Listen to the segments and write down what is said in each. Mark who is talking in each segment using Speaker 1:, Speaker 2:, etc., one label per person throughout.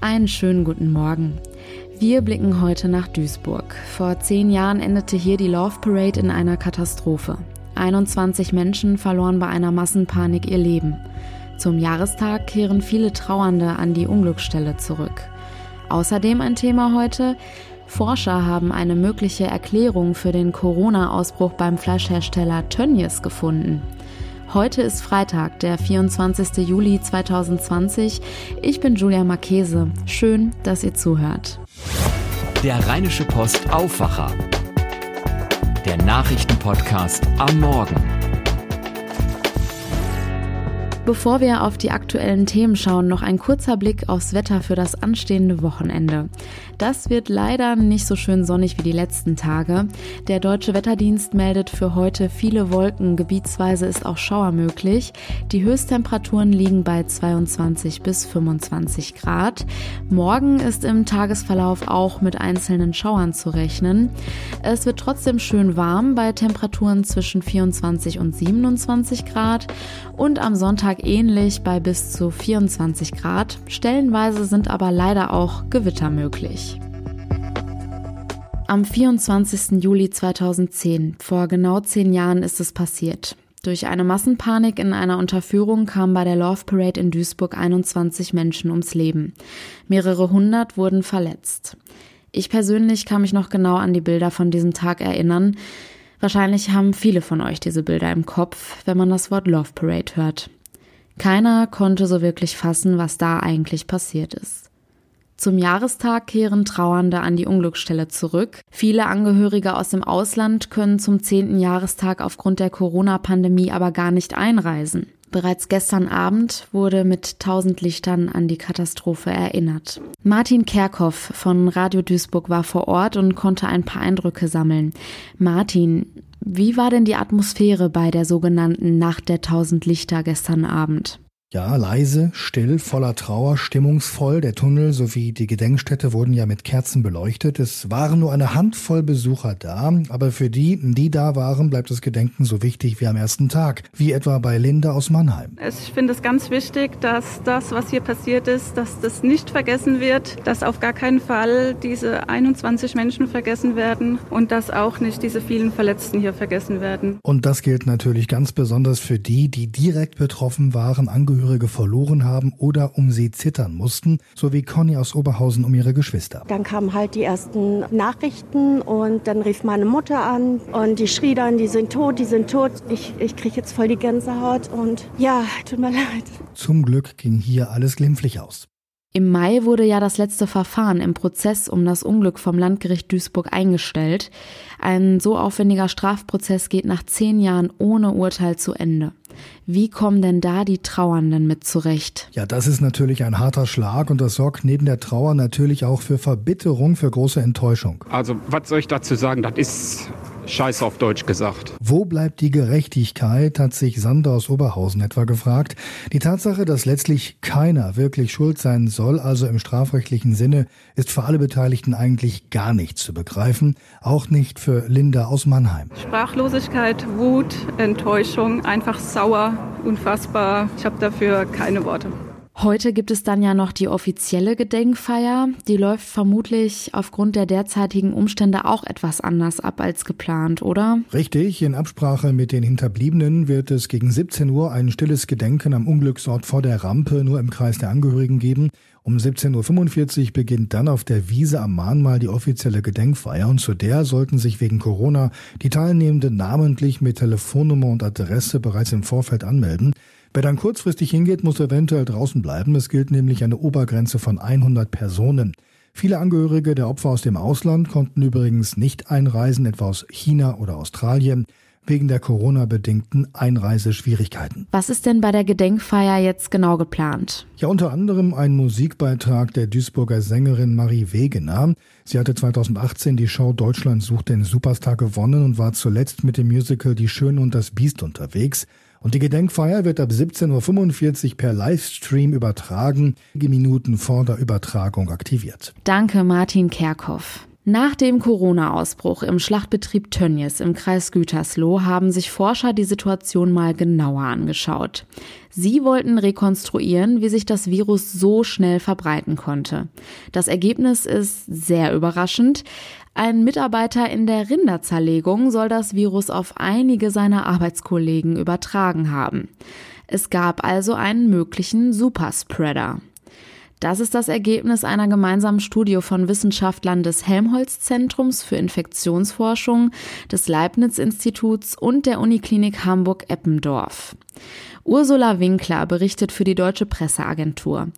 Speaker 1: Einen schönen guten Morgen. Wir blicken heute nach Duisburg. Vor zehn Jahren endete hier die Love Parade in einer Katastrophe. 21 Menschen verloren bei einer Massenpanik ihr Leben. Zum Jahrestag kehren viele Trauernde an die Unglücksstelle zurück. Außerdem ein Thema heute. Forscher haben eine mögliche Erklärung für den Corona-Ausbruch beim Fleischhersteller Tönnies gefunden. Heute ist Freitag, der 24. Juli 2020. Ich bin Julia Marchese. Schön, dass ihr zuhört.
Speaker 2: Der Rheinische Post Aufwacher. Der Nachrichtenpodcast am Morgen.
Speaker 1: Bevor wir auf die aktuellen Themen schauen, noch ein kurzer Blick aufs Wetter für das anstehende Wochenende. Das wird leider nicht so schön sonnig wie die letzten Tage. Der Deutsche Wetterdienst meldet für heute viele Wolken, gebietsweise ist auch Schauer möglich. Die Höchsttemperaturen liegen bei 22 bis 25 Grad. Morgen ist im Tagesverlauf auch mit einzelnen Schauern zu rechnen. Es wird trotzdem schön warm bei Temperaturen zwischen 24 und 27 Grad und am Sonntag Tag ähnlich bei bis zu 24 Grad. Stellenweise sind aber leider auch Gewitter möglich. Am 24. Juli 2010, vor genau zehn Jahren, ist es passiert. Durch eine Massenpanik in einer Unterführung kamen bei der Love Parade in Duisburg 21 Menschen ums Leben. Mehrere hundert wurden verletzt. Ich persönlich kann mich noch genau an die Bilder von diesem Tag erinnern. Wahrscheinlich haben viele von euch diese Bilder im Kopf, wenn man das Wort Love Parade hört. Keiner konnte so wirklich fassen, was da eigentlich passiert ist. Zum Jahrestag kehren Trauernde an die Unglücksstelle zurück. Viele Angehörige aus dem Ausland können zum zehnten Jahrestag aufgrund der Corona-Pandemie aber gar nicht einreisen. Bereits gestern Abend wurde mit tausend Lichtern an die Katastrophe erinnert. Martin Kerkhoff von Radio Duisburg war vor Ort und konnte ein paar Eindrücke sammeln. Martin, wie war denn die Atmosphäre bei der sogenannten Nacht der tausend Lichter gestern Abend?
Speaker 3: Ja, leise, still, voller Trauer, stimmungsvoll. Der Tunnel sowie die Gedenkstätte wurden ja mit Kerzen beleuchtet. Es waren nur eine Handvoll Besucher da, aber für die, die da waren, bleibt das Gedenken so wichtig wie am ersten Tag, wie etwa bei Linda aus Mannheim.
Speaker 4: Ich finde es ganz wichtig, dass das, was hier passiert ist, dass das nicht vergessen wird, dass auf gar keinen Fall diese 21 Menschen vergessen werden und dass auch nicht diese vielen Verletzten hier vergessen werden.
Speaker 3: Und das gilt natürlich ganz besonders für die, die direkt betroffen waren, Angehörige Angehörige verloren haben oder um sie zittern mussten, so wie Conny aus Oberhausen um ihre Geschwister.
Speaker 5: Dann kamen halt die ersten Nachrichten und dann rief meine Mutter an und die schrie dann, die sind tot, die sind tot. Ich, ich kriege jetzt voll die Gänsehaut und ja, tut mir leid.
Speaker 3: Zum Glück ging hier alles glimpflich aus.
Speaker 1: Im Mai wurde ja das letzte Verfahren im Prozess um das Unglück vom Landgericht Duisburg eingestellt. Ein so aufwendiger Strafprozess geht nach zehn Jahren ohne Urteil zu Ende. Wie kommen denn da die Trauernden mit zurecht?
Speaker 3: Ja, das ist natürlich ein harter Schlag und das sorgt neben der Trauer natürlich auch für Verbitterung, für große Enttäuschung.
Speaker 6: Also, was soll ich dazu sagen? Das ist Scheiß auf Deutsch gesagt.
Speaker 3: Wo bleibt die Gerechtigkeit, hat sich Sander aus Oberhausen etwa gefragt. Die Tatsache, dass letztlich keiner wirklich schuld sein soll, also im strafrechtlichen Sinne, ist für alle Beteiligten eigentlich gar nicht zu begreifen. Auch nicht für Linda aus Mannheim.
Speaker 4: Sprachlosigkeit, Wut, Enttäuschung, einfach sauer, unfassbar. Ich habe dafür keine Worte.
Speaker 1: Heute gibt es dann ja noch die offizielle Gedenkfeier. Die läuft vermutlich aufgrund der derzeitigen Umstände auch etwas anders ab als geplant, oder?
Speaker 3: Richtig. In Absprache mit den Hinterbliebenen wird es gegen 17 Uhr ein stilles Gedenken am Unglücksort vor der Rampe nur im Kreis der Angehörigen geben. Um 17.45 Uhr beginnt dann auf der Wiese am Mahnmal die offizielle Gedenkfeier und zu der sollten sich wegen Corona die Teilnehmenden namentlich mit Telefonnummer und Adresse bereits im Vorfeld anmelden. Wer dann kurzfristig hingeht, muss eventuell draußen bleiben. Es gilt nämlich eine Obergrenze von 100 Personen. Viele Angehörige der Opfer aus dem Ausland konnten übrigens nicht einreisen, etwa aus China oder Australien, wegen der Corona-bedingten Einreiseschwierigkeiten.
Speaker 1: Was ist denn bei der Gedenkfeier jetzt genau geplant?
Speaker 3: Ja, unter anderem ein Musikbeitrag der Duisburger Sängerin Marie Wegener. Sie hatte 2018 die Show Deutschland sucht den Superstar gewonnen und war zuletzt mit dem Musical Die Schöne und das Biest unterwegs. Und die Gedenkfeier wird ab 17.45 Uhr per Livestream übertragen, Minuten vor der Übertragung aktiviert.
Speaker 1: Danke, Martin Kerkhoff. Nach dem Corona-Ausbruch im Schlachtbetrieb Tönnies im Kreis Gütersloh haben sich Forscher die Situation mal genauer angeschaut. Sie wollten rekonstruieren, wie sich das Virus so schnell verbreiten konnte. Das Ergebnis ist sehr überraschend. Ein Mitarbeiter in der Rinderzerlegung soll das Virus auf einige seiner Arbeitskollegen übertragen haben. Es gab also einen möglichen Superspreader. Das ist das Ergebnis einer gemeinsamen Studie von Wissenschaftlern des Helmholtz-Zentrums für Infektionsforschung, des Leibniz-Instituts und der Uniklinik Hamburg-Eppendorf. Ursula Winkler berichtet für die Deutsche Presseagentur.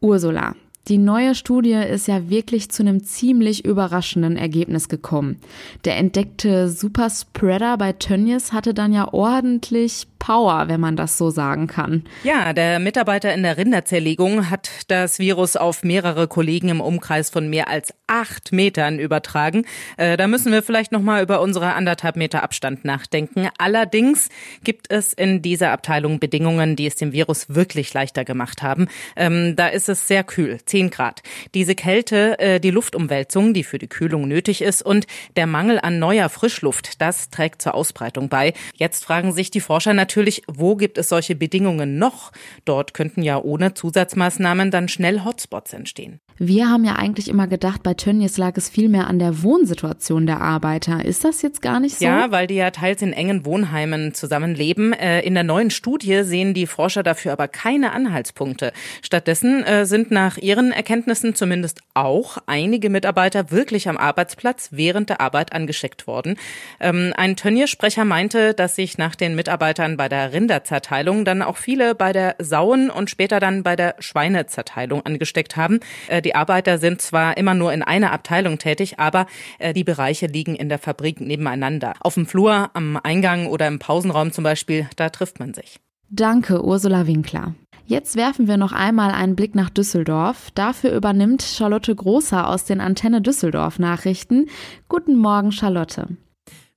Speaker 1: Ursula, die neue Studie ist ja wirklich zu einem ziemlich überraschenden Ergebnis gekommen. Der entdeckte Superspreader bei Tönnies hatte dann ja ordentlich Power, wenn man das so sagen kann.
Speaker 7: Ja, der Mitarbeiter in der Rinderzerlegung hat das Virus auf mehrere Kollegen im Umkreis von mehr als acht Metern übertragen. Äh, da müssen wir vielleicht noch mal über unsere anderthalb Meter Abstand nachdenken. Allerdings gibt es in dieser Abteilung Bedingungen, die es dem Virus wirklich leichter gemacht haben. Ähm, da ist es sehr kühl, 10 Grad. Diese Kälte, äh, die Luftumwälzung, die für die Kühlung nötig ist und der Mangel an neuer Frischluft, das trägt zur Ausbreitung bei. Jetzt fragen sich die Forscher natürlich, natürlich, wo gibt es solche Bedingungen noch? Dort könnten ja ohne Zusatzmaßnahmen dann schnell Hotspots entstehen.
Speaker 1: Wir haben ja eigentlich immer gedacht, bei Tönnies lag es viel mehr an der Wohnsituation der Arbeiter. Ist das jetzt gar nicht so?
Speaker 7: Ja, weil die ja teils in engen Wohnheimen zusammenleben. Äh, in der neuen Studie sehen die Forscher dafür aber keine Anhaltspunkte. Stattdessen äh, sind nach ihren Erkenntnissen zumindest auch einige Mitarbeiter wirklich am Arbeitsplatz während der Arbeit angesteckt worden. Ähm, ein Tönnies-Sprecher meinte, dass sich nach den Mitarbeitern bei der Rinderzerteilung dann auch viele bei der Sauen und später dann bei der Schweinezerteilung angesteckt haben. Die Arbeiter sind zwar immer nur in einer Abteilung tätig, aber äh, die Bereiche liegen in der Fabrik nebeneinander. Auf dem Flur, am Eingang oder im Pausenraum zum Beispiel, da trifft man sich.
Speaker 1: Danke, Ursula Winkler. Jetzt werfen wir noch einmal einen Blick nach Düsseldorf. Dafür übernimmt Charlotte Großer aus den Antenne Düsseldorf Nachrichten. Guten Morgen, Charlotte.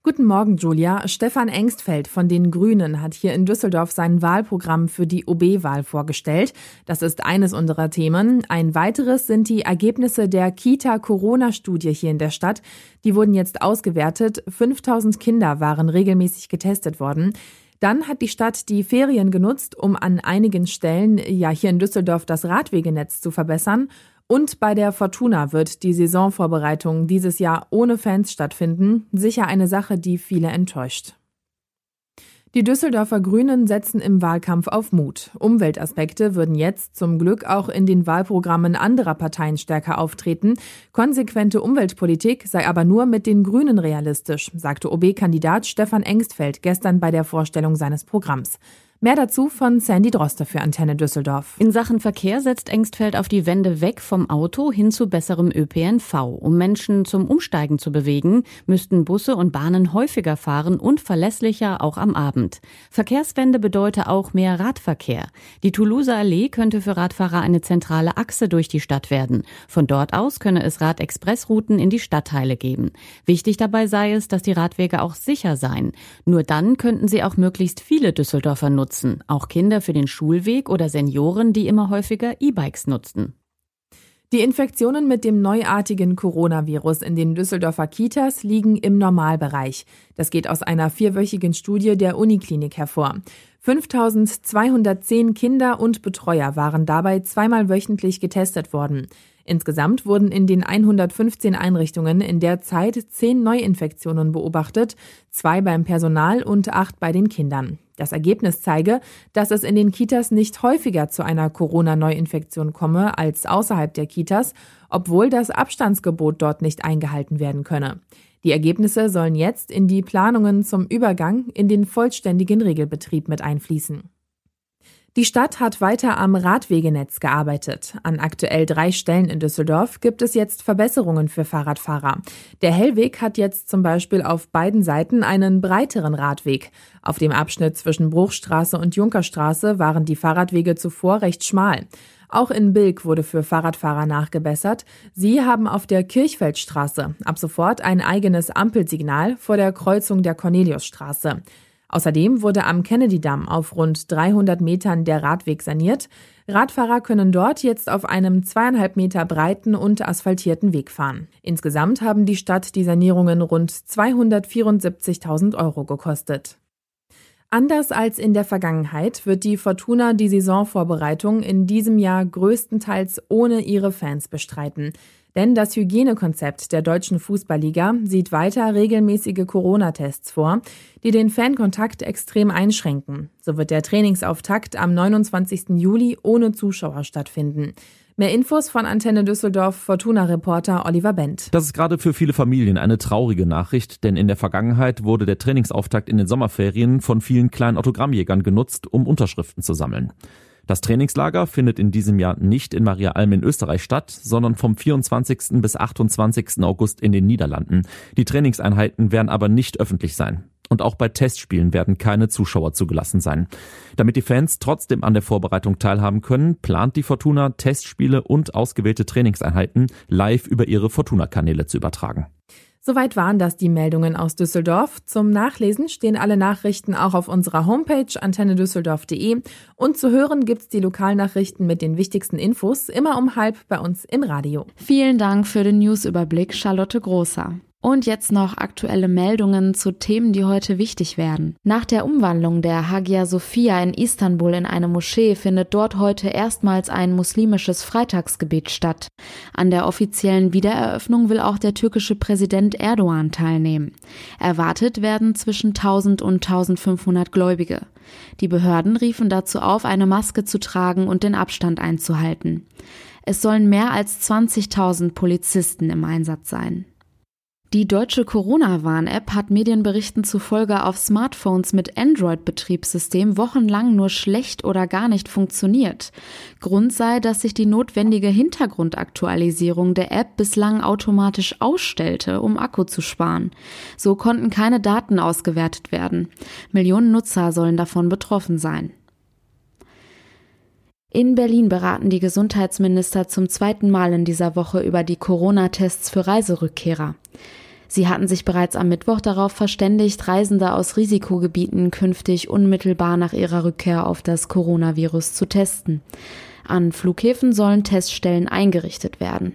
Speaker 8: Guten Morgen, Julia. Stefan Engstfeld von den Grünen hat hier in Düsseldorf sein Wahlprogramm für die OB-Wahl vorgestellt. Das ist eines unserer Themen. Ein weiteres sind die Ergebnisse der Kita-Corona-Studie hier in der Stadt. Die wurden jetzt ausgewertet. 5000 Kinder waren regelmäßig getestet worden. Dann hat die Stadt die Ferien genutzt, um an einigen Stellen, ja hier in Düsseldorf, das Radwegenetz zu verbessern. Und bei der Fortuna wird die Saisonvorbereitung dieses Jahr ohne Fans stattfinden. Sicher eine Sache, die viele enttäuscht. Die Düsseldorfer Grünen setzen im Wahlkampf auf Mut. Umweltaspekte würden jetzt zum Glück auch in den Wahlprogrammen anderer Parteien stärker auftreten. Konsequente Umweltpolitik sei aber nur mit den Grünen realistisch, sagte OB-Kandidat Stefan Engstfeld gestern bei der Vorstellung seines Programms. Mehr dazu von Sandy Droster für Antenne Düsseldorf.
Speaker 9: In Sachen Verkehr setzt Engstfeld auf die Wende weg vom Auto hin zu besserem ÖPNV. Um Menschen zum Umsteigen zu bewegen, müssten Busse und Bahnen häufiger fahren und verlässlicher auch am Abend. Verkehrswende bedeutet auch mehr Radverkehr. Die Toulouser Allee könnte für Radfahrer eine zentrale Achse durch die Stadt werden. Von dort aus könne es Radexpressrouten in die Stadtteile geben. Wichtig dabei sei es, dass die Radwege auch sicher seien. Nur dann könnten sie auch möglichst viele Düsseldorfer nutzen nutzen, auch Kinder für den Schulweg oder Senioren, die immer häufiger E-Bikes nutzen.
Speaker 8: Die Infektionen mit dem neuartigen Coronavirus in den Düsseldorfer Kitas liegen im Normalbereich. Das geht aus einer vierwöchigen Studie der Uniklinik hervor. 5210 Kinder und Betreuer waren dabei zweimal wöchentlich getestet worden. Insgesamt wurden in den 115 Einrichtungen in der Zeit zehn Neuinfektionen beobachtet, zwei beim Personal und acht bei den Kindern. Das Ergebnis zeige, dass es in den Kitas nicht häufiger zu einer Corona-Neuinfektion komme als außerhalb der Kitas, obwohl das Abstandsgebot dort nicht eingehalten werden könne. Die Ergebnisse sollen jetzt in die Planungen zum Übergang in den vollständigen Regelbetrieb mit einfließen. Die Stadt hat weiter am Radwegenetz gearbeitet. An aktuell drei Stellen in Düsseldorf gibt es jetzt Verbesserungen für Fahrradfahrer. Der Hellweg hat jetzt zum Beispiel auf beiden Seiten einen breiteren Radweg. Auf dem Abschnitt zwischen Bruchstraße und Junkerstraße waren die Fahrradwege zuvor recht schmal. Auch in Bilk wurde für Fahrradfahrer nachgebessert. Sie haben auf der Kirchfeldstraße ab sofort ein eigenes Ampelsignal vor der Kreuzung der Corneliusstraße. Außerdem wurde am Kennedy-Damm auf rund 300 Metern der Radweg saniert. Radfahrer können dort jetzt auf einem zweieinhalb Meter breiten und asphaltierten Weg fahren. Insgesamt haben die Stadt die Sanierungen rund 274.000 Euro gekostet. Anders als in der Vergangenheit wird die Fortuna die Saisonvorbereitung in diesem Jahr größtenteils ohne ihre Fans bestreiten. Denn das Hygienekonzept der deutschen Fußballliga sieht weiter regelmäßige Corona-Tests vor, die den Fankontakt extrem einschränken. So wird der Trainingsauftakt am 29. Juli ohne Zuschauer stattfinden. Mehr Infos von Antenne Düsseldorf Fortuna-Reporter Oliver Bent.
Speaker 10: Das ist gerade für viele Familien eine traurige Nachricht, denn in der Vergangenheit wurde der Trainingsauftakt in den Sommerferien von vielen kleinen Autogrammjägern genutzt, um Unterschriften zu sammeln. Das Trainingslager findet in diesem Jahr nicht in Maria Alm in Österreich statt, sondern vom 24. bis 28. August in den Niederlanden. Die Trainingseinheiten werden aber nicht öffentlich sein. Und auch bei Testspielen werden keine Zuschauer zugelassen sein. Damit die Fans trotzdem an der Vorbereitung teilhaben können, plant die Fortuna Testspiele und ausgewählte Trainingseinheiten live über ihre Fortuna-Kanäle zu übertragen.
Speaker 8: Soweit waren das die Meldungen aus Düsseldorf. Zum Nachlesen stehen alle Nachrichten auch auf unserer Homepage antennedüsseldorf.de und zu hören gibt's die Lokalnachrichten mit den wichtigsten Infos immer um halb bei uns im Radio.
Speaker 1: Vielen Dank für den Newsüberblick, Charlotte Großer. Und jetzt noch aktuelle Meldungen zu Themen, die heute wichtig werden. Nach der Umwandlung der Hagia Sophia in Istanbul in eine Moschee findet dort heute erstmals ein muslimisches Freitagsgebet statt. An der offiziellen Wiedereröffnung will auch der türkische Präsident Erdogan teilnehmen. Erwartet werden zwischen 1000 und 1500 Gläubige. Die Behörden riefen dazu auf, eine Maske zu tragen und den Abstand einzuhalten. Es sollen mehr als 20.000 Polizisten im Einsatz sein. Die deutsche Corona-Warn-App hat Medienberichten zufolge auf Smartphones mit Android-Betriebssystem wochenlang nur schlecht oder gar nicht funktioniert. Grund sei, dass sich die notwendige Hintergrundaktualisierung der App bislang automatisch ausstellte, um Akku zu sparen. So konnten keine Daten ausgewertet werden. Millionen Nutzer sollen davon betroffen sein. In Berlin beraten die Gesundheitsminister zum zweiten Mal in dieser Woche über die Corona-Tests für Reiserückkehrer. Sie hatten sich bereits am Mittwoch darauf verständigt, Reisende aus Risikogebieten künftig unmittelbar nach ihrer Rückkehr auf das Coronavirus zu testen. An Flughäfen sollen Teststellen eingerichtet werden.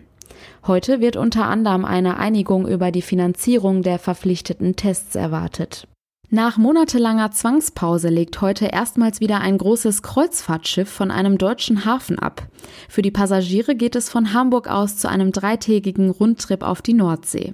Speaker 1: Heute wird unter anderem eine Einigung über die Finanzierung der verpflichteten Tests erwartet. Nach monatelanger Zwangspause legt heute erstmals wieder ein großes Kreuzfahrtschiff von einem deutschen Hafen ab. Für die Passagiere geht es von Hamburg aus zu einem dreitägigen Rundtrip auf die Nordsee.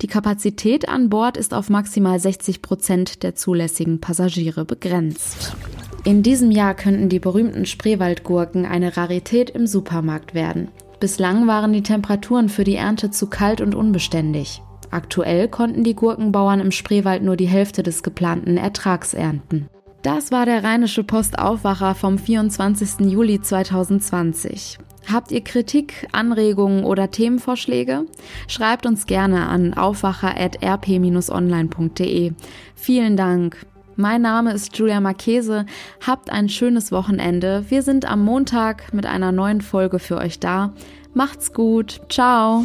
Speaker 1: Die Kapazität an Bord ist auf maximal 60 Prozent der zulässigen Passagiere begrenzt. In diesem Jahr könnten die berühmten Spreewaldgurken eine Rarität im Supermarkt werden. Bislang waren die Temperaturen für die Ernte zu kalt und unbeständig. Aktuell konnten die Gurkenbauern im Spreewald nur die Hälfte des geplanten Ertrags ernten. Das war der Rheinische Postaufwacher vom 24. Juli 2020. Habt ihr Kritik, Anregungen oder Themenvorschläge? Schreibt uns gerne an aufwacher.rp-online.de. Vielen Dank. Mein Name ist Julia Marchese. Habt ein schönes Wochenende. Wir sind am Montag mit einer neuen Folge für euch da. Macht's gut. Ciao.